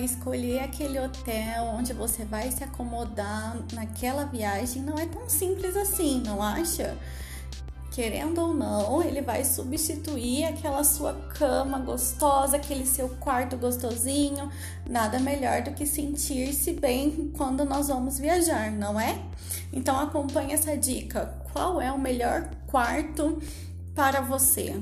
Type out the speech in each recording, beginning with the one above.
escolher aquele hotel onde você vai se acomodar naquela viagem não é tão simples assim, não acha? Querendo ou não, ele vai substituir aquela sua cama gostosa, aquele seu quarto gostosinho. Nada melhor do que sentir-se bem quando nós vamos viajar, não é? Então acompanhe essa dica. Qual é o melhor quarto para você?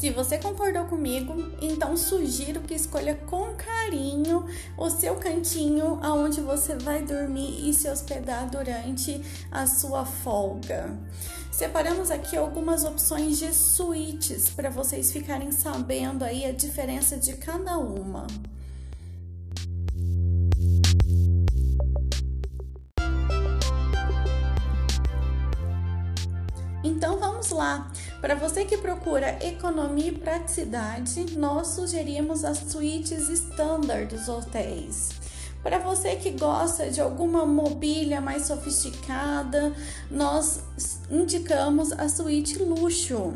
Se você concordou comigo, então sugiro que escolha com carinho o seu cantinho aonde você vai dormir e se hospedar durante a sua folga. Separamos aqui algumas opções de suítes para vocês ficarem sabendo aí a diferença de cada uma. Então vamos lá. Para você que procura economia e praticidade, nós sugerimos as suítes standard dos hotéis. Para você que gosta de alguma mobília mais sofisticada, nós indicamos a suíte luxo.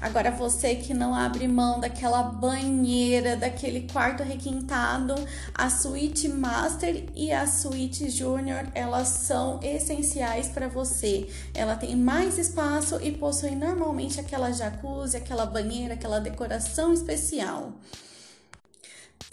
Agora você que não abre mão daquela banheira, daquele quarto requintado, a suíte master e a suíte júnior, elas são essenciais para você. Ela tem mais espaço e possui normalmente aquela jacuzzi, aquela banheira, aquela decoração especial.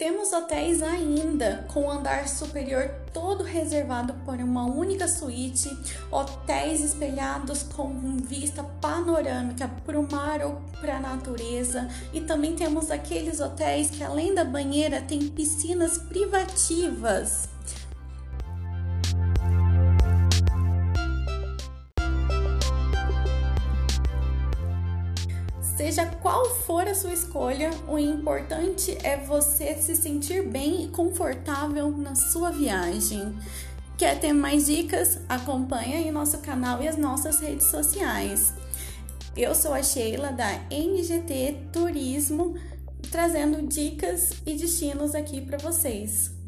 Temos hotéis ainda com andar superior todo reservado por uma única suíte, hotéis espelhados com vista panorâmica para o mar ou para a natureza, e também temos aqueles hotéis que além da banheira tem piscinas privativas. Seja qual for a sua escolha, o importante é você se sentir bem e confortável na sua viagem. Quer ter mais dicas? Acompanhe aí nosso canal e as nossas redes sociais. Eu sou a Sheila da NGT Turismo, trazendo dicas e destinos aqui para vocês.